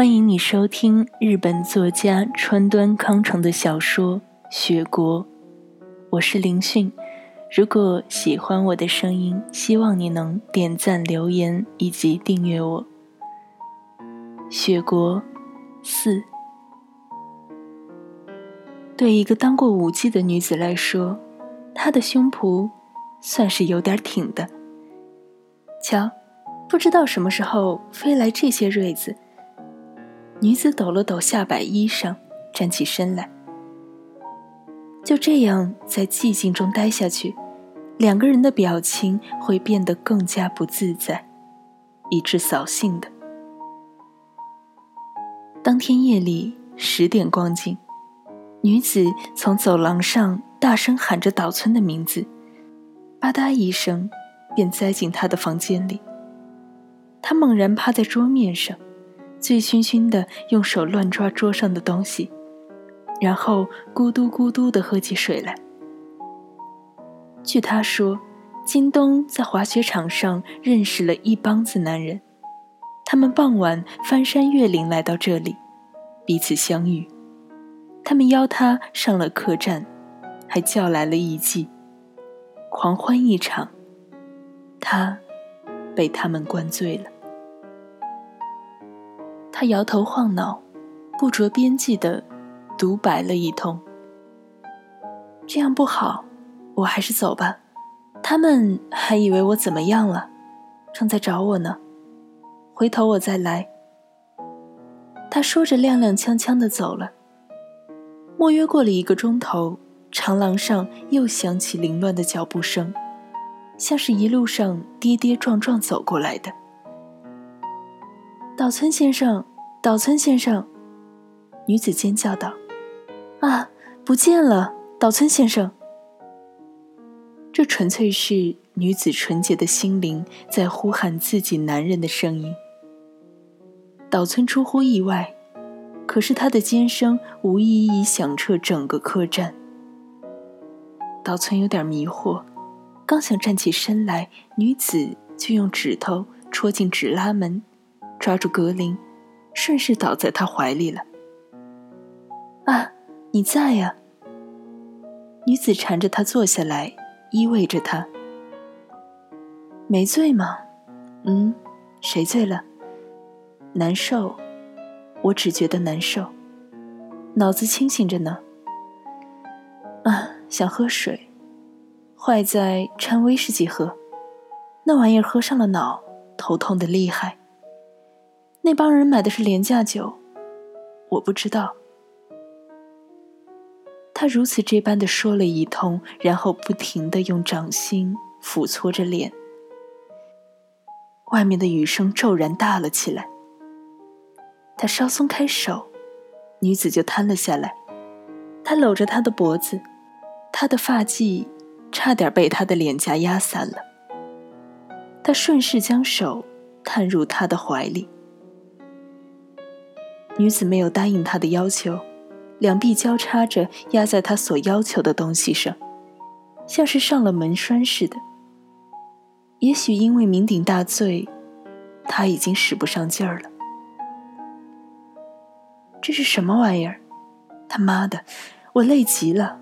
欢迎你收听日本作家川端康成的小说《雪国》，我是林讯。如果喜欢我的声音，希望你能点赞、留言以及订阅我。《雪国》四，对一个当过舞妓的女子来说，她的胸脯算是有点挺的。瞧，不知道什么时候飞来这些瑞子。女子抖了抖下摆衣裳，站起身来。就这样在寂静中待下去，两个人的表情会变得更加不自在，以致扫兴的。当天夜里十点光景，女子从走廊上大声喊着岛村的名字，吧嗒一声，便栽进他的房间里。他猛然趴在桌面上。醉醺醺的，用手乱抓桌上的东西，然后咕嘟咕嘟的喝起水来。据他说，京东在滑雪场上认识了一帮子男人，他们傍晚翻山越岭来到这里，彼此相遇。他们邀他上了客栈，还叫来了艺妓，狂欢一场。他被他们灌醉了。他摇头晃脑，不着边际的独白了一通。这样不好，我还是走吧。他们还以为我怎么样了，正在找我呢。回头我再来。他说着，踉踉跄跄的走了。莫约过了一个钟头，长廊上又响起凌乱的脚步声，像是一路上跌跌撞撞走过来的。岛村先生。岛村先生，女子尖叫道：“啊，不见了，岛村先生！”这纯粹是女子纯洁的心灵在呼喊自己男人的声音。岛村出乎意外，可是他的尖声无意义响彻整个客栈。岛村有点迷惑，刚想站起身来，女子就用指头戳进纸拉门，抓住格林。顺势倒在他怀里了。啊，你在呀！女子缠着他坐下来，依偎着他。没醉吗？嗯，谁醉了？难受，我只觉得难受，脑子清醒着呢。啊，想喝水，坏在掺威士忌喝，那玩意儿喝上了脑，头痛的厉害。那帮人买的是廉价酒，我不知道。他如此这般的说了一通，然后不停的用掌心抚搓着脸。外面的雨声骤然大了起来。他稍松开手，女子就瘫了下来。他搂着她的脖子，她的发髻差点被他的脸颊压散了。他顺势将手探入她的怀里。女子没有答应他的要求，两臂交叉着压在他所要求的东西上，像是上了门栓似的。也许因为酩酊大醉，他已经使不上劲儿了。这是什么玩意儿？他妈的，我累极了！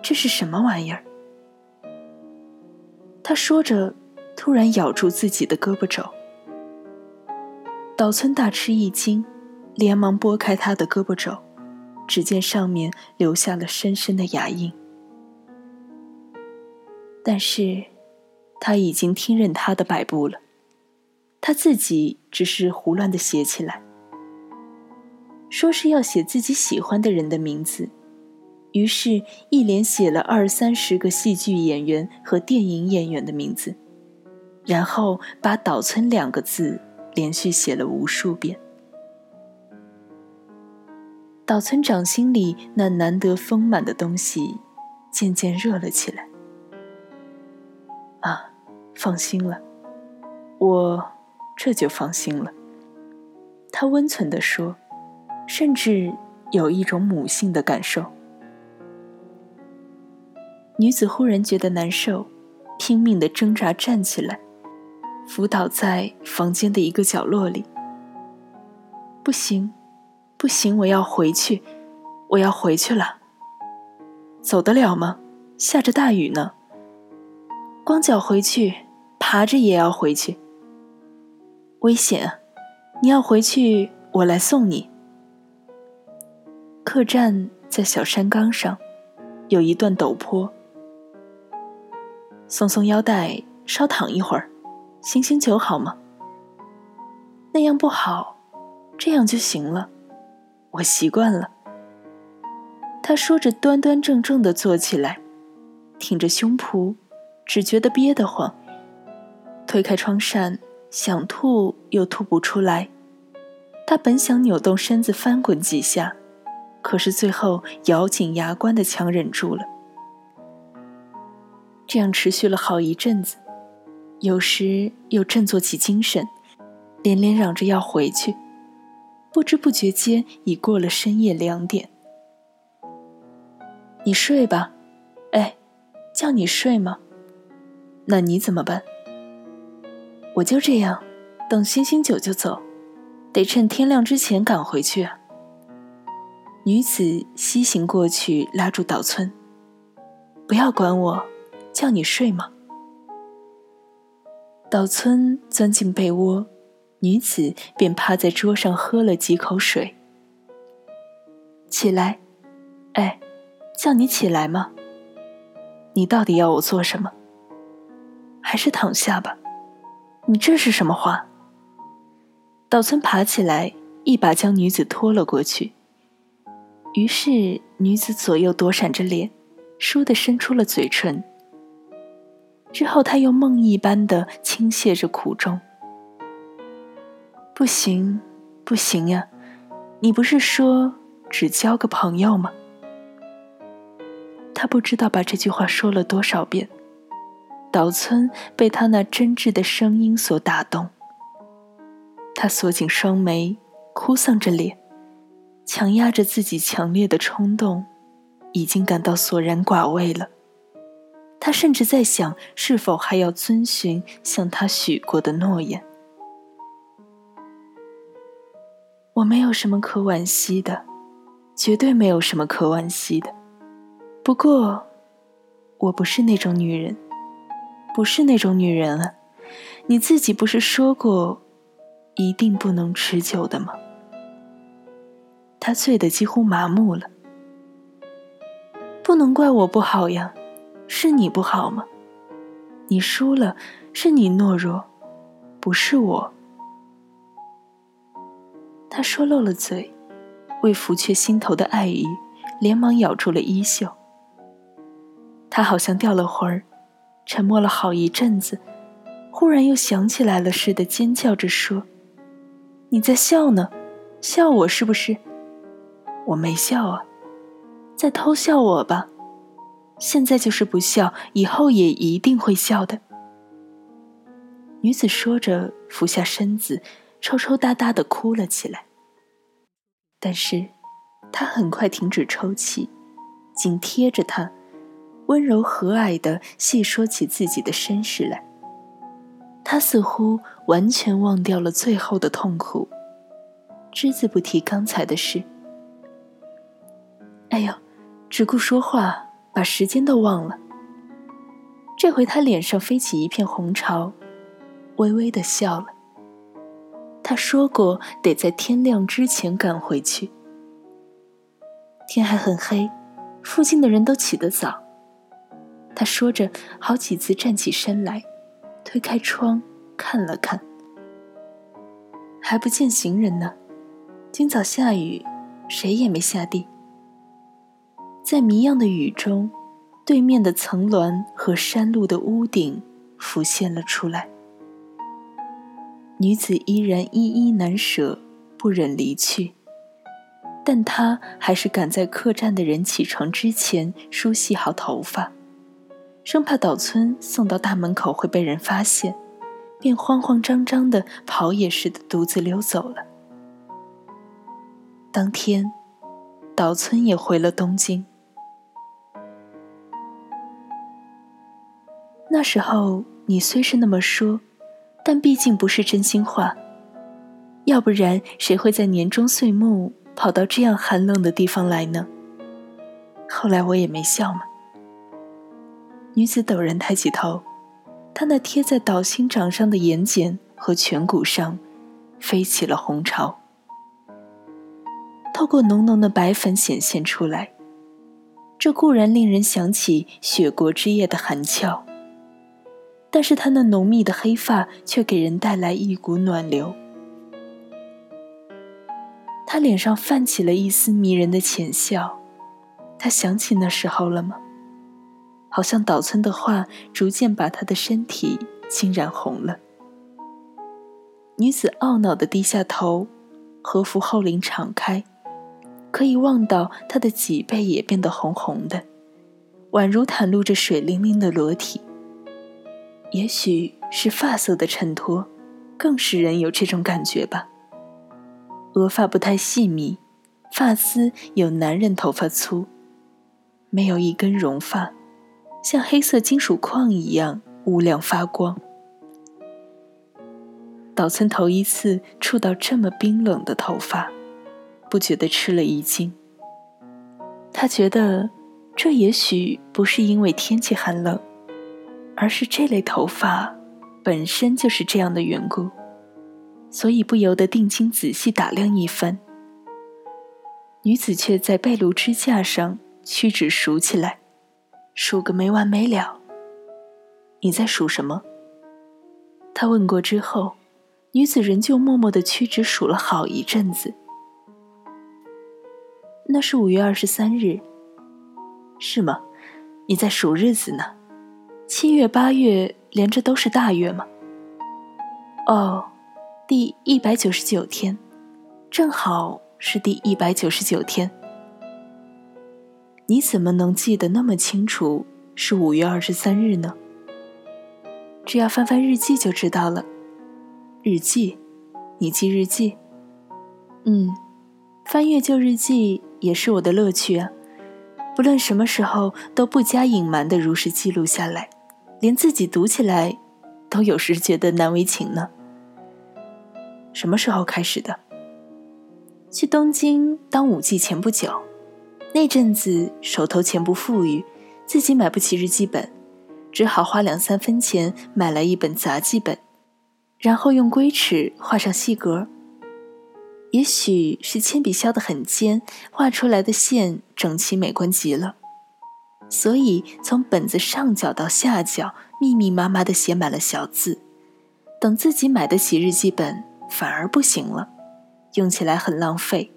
这是什么玩意儿？他说着，突然咬住自己的胳膊肘。岛村大吃一惊。连忙拨开他的胳膊肘，只见上面留下了深深的牙印。但是，他已经听任他的摆布了，他自己只是胡乱的写起来，说是要写自己喜欢的人的名字，于是，一连写了二三十个戏剧演员和电影演员的名字，然后把“岛村”两个字连续写了无数遍。岛村长心里那难得丰满的东西，渐渐热了起来。啊，放心了，我这就放心了。他温存地说，甚至有一种母性的感受。女子忽然觉得难受，拼命地挣扎站起来，伏倒在房间的一个角落里。不行，不行，我要回去，我要回去了。走得了吗？下着大雨呢。光脚回去，爬着也要回去。危险啊！你要回去，我来送你。客栈在小山岗上，有一段陡坡。松松腰带，稍躺一会儿，醒醒酒好吗？那样不好，这样就行了。我习惯了。他说着，端端正正的坐起来，挺着胸脯，只觉得憋得慌。推开窗扇，想吐又吐不出来。他本想扭动身子翻滚几下，可是最后咬紧牙关的强忍住了。这样持续了好一阵子，有时又振作起精神，连连嚷着要回去。不知不觉间已过了深夜两点。你睡吧，哎，叫你睡吗？那你怎么办？我就这样，等星星酒就走，得趁天亮之前赶回去啊。女子西行过去，拉住岛村：“不要管我。”叫你睡吗？岛村钻进被窝，女子便趴在桌上喝了几口水。起来，哎，叫你起来吗？你到底要我做什么？还是躺下吧。你这是什么话？岛村爬起来，一把将女子拖了过去。于是女子左右躲闪着脸，倏地伸出了嘴唇。之后，他又梦一般的倾泻着苦衷。不行，不行呀！你不是说只交个朋友吗？他不知道把这句话说了多少遍。岛村被他那真挚的声音所打动，他锁紧双眉，哭丧着脸，强压着自己强烈的冲动，已经感到索然寡味了。他甚至在想，是否还要遵循向他许过的诺言。我没有什么可惋惜的，绝对没有什么可惋惜的。不过，我不是那种女人，不是那种女人啊！你自己不是说过，一定不能持久的吗？他醉得几乎麻木了。不能怪我不好呀。是你不好吗？你输了，是你懦弱，不是我。他说漏了嘴，为拂却心头的爱意，连忙咬住了衣袖。他好像掉了魂儿，沉默了好一阵子，忽然又想起来了似的，尖叫着说：“你在笑呢？笑我是不是？我没笑啊，在偷笑我吧。”现在就是不笑，以后也一定会笑的。女子说着，俯下身子，抽抽搭搭的哭了起来。但是，她很快停止抽泣，紧贴着他，温柔和蔼的细说起自己的身世来。她似乎完全忘掉了最后的痛苦，只字不提刚才的事。哎呦，只顾说话。把时间都忘了。这回他脸上飞起一片红潮，微微的笑了。他说过得在天亮之前赶回去。天还很黑，附近的人都起得早。他说着，好几次站起身来，推开窗看了看，还不见行人呢。今早下雨，谁也没下地。在迷样的雨中，对面的层峦和山路的屋顶浮现了出来。女子依然依依难舍，不忍离去，但她还是赶在客栈的人起床之前梳洗好头发，生怕岛村送到大门口会被人发现，便慌慌张张的跑也似的独自溜走了。当天，岛村也回了东京。那时候你虽是那么说，但毕竟不是真心话。要不然谁会在年终岁末跑到这样寒冷的地方来呢？后来我也没笑嘛。女子陡然抬起头，她那贴在岛心掌上的眼睑和颧骨上，飞起了红潮，透过浓浓的白粉显现出来。这固然令人想起雪国之夜的寒峭，但是他那浓密的黑发却给人带来一股暖流。他脸上泛起了一丝迷人的浅笑，他想起那时候了吗？好像岛村的话逐渐把他的身体浸染红了。女子懊恼地低下头，和服后领敞开。可以望到她的脊背也变得红红的，宛如袒露着水灵灵的裸体。也许是发色的衬托，更使人有这种感觉吧。额发不太细密，发丝有男人头发粗，没有一根绒发，像黑色金属矿一样乌亮发光。岛村头一次触到这么冰冷的头发。不觉得吃了一惊。他觉得，这也许不是因为天气寒冷，而是这类头发本身就是这样的缘故，所以不由得定睛仔细打量一番。女子却在被炉支架上屈指数起来，数个没完没了。你在数什么？他问过之后，女子仍旧默默地屈指数了好一阵子。那是五月二十三日，是吗？你在数日子呢？七月、八月连着都是大月吗？哦，第一百九十九天，正好是第一百九十九天。你怎么能记得那么清楚是五月二十三日呢？只要翻翻日记就知道了。日记，你记日记？嗯，翻阅旧日记。也是我的乐趣啊！不论什么时候，都不加隐瞒的如实记录下来，连自己读起来，都有时觉得难为情呢。什么时候开始的？去东京当舞妓前不久，那阵子手头钱不富裕，自己买不起日记本，只好花两三分钱买来一本杂记本，然后用龟尺画上细格。也许是铅笔削得很尖，画出来的线整齐美观极了，所以从本子上角到下角密密麻麻的写满了小字。等自己买得起日记本，反而不行了，用起来很浪费。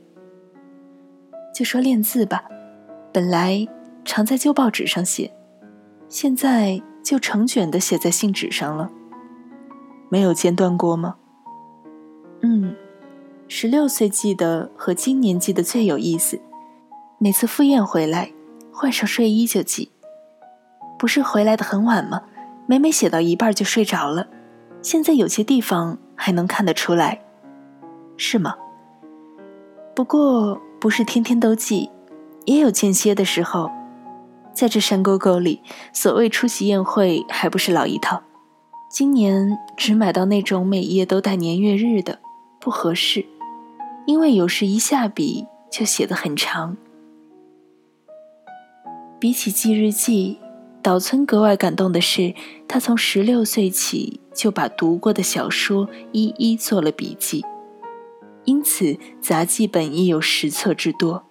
就说练字吧，本来常在旧报纸上写，现在就成卷的写在信纸上了。没有间断过吗？嗯。十六岁记得和今年记得最有意思，每次赴宴回来，换上睡衣就记。不是回来的很晚吗？每每写到一半就睡着了。现在有些地方还能看得出来，是吗？不过不是天天都记，也有间歇的时候。在这山沟沟里，所谓出席宴会还不是老一套。今年只买到那种每页都带年月日的，不合适。因为有时一下笔就写得很长。比起记日记，岛村格外感动的是，他从十六岁起就把读过的小说一一做了笔记，因此杂记本亦有十册之多。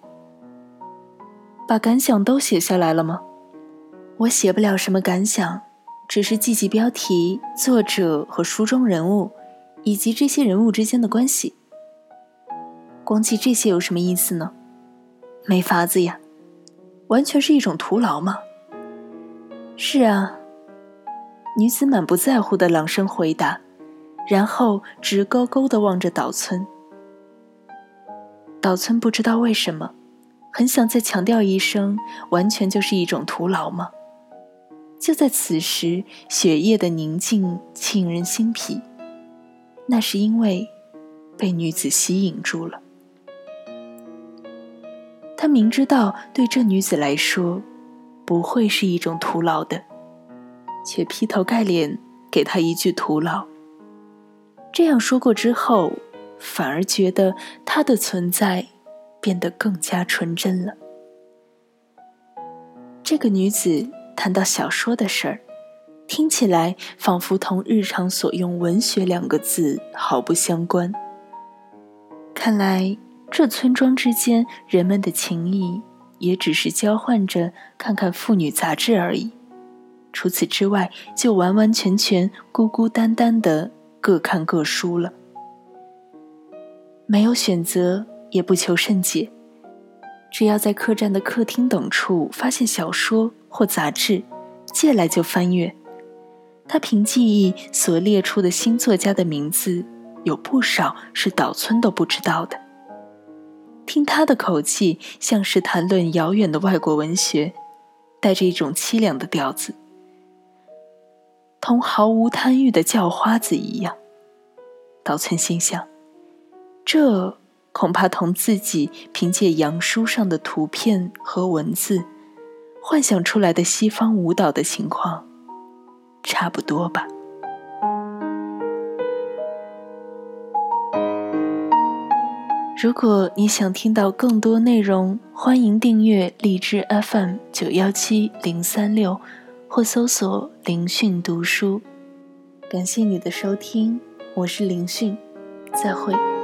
把感想都写下来了吗？我写不了什么感想，只是记记标题、作者和书中人物，以及这些人物之间的关系。光记这些有什么意思呢？没法子呀，完全是一种徒劳吗。是啊，女子满不在乎的朗声回答，然后直勾勾的望着岛村。岛村不知道为什么，很想再强调一声，完全就是一种徒劳吗？就在此时，雪夜的宁静沁人心脾，那是因为被女子吸引住了。他明知道对这女子来说，不会是一种徒劳的，却劈头盖脸给她一句徒劳。这样说过之后，反而觉得她的存在变得更加纯真了。这个女子谈到小说的事儿，听起来仿佛同日常所用“文学”两个字毫不相关。看来这村庄之间人们的情谊，也只是交换着看看妇女杂志而已。除此之外，就完完全全孤孤单单的各看各书了，没有选择，也不求甚解，只要在客栈的客厅等处发现小说或杂志，借来就翻阅。他凭记忆所列出的新作家的名字，有不少是岛村都不知道的。听他的口气，像是谈论遥远的外国文学，带着一种凄凉的调子。同毫无贪欲的叫花子一样，岛村心想：这恐怕同自己凭借洋书上的图片和文字幻想出来的西方舞蹈的情况差不多吧。如果你想听到更多内容，欢迎订阅荔枝 FM 九幺七零三六。或搜索“林讯读书”，感谢你的收听，我是林讯，再会。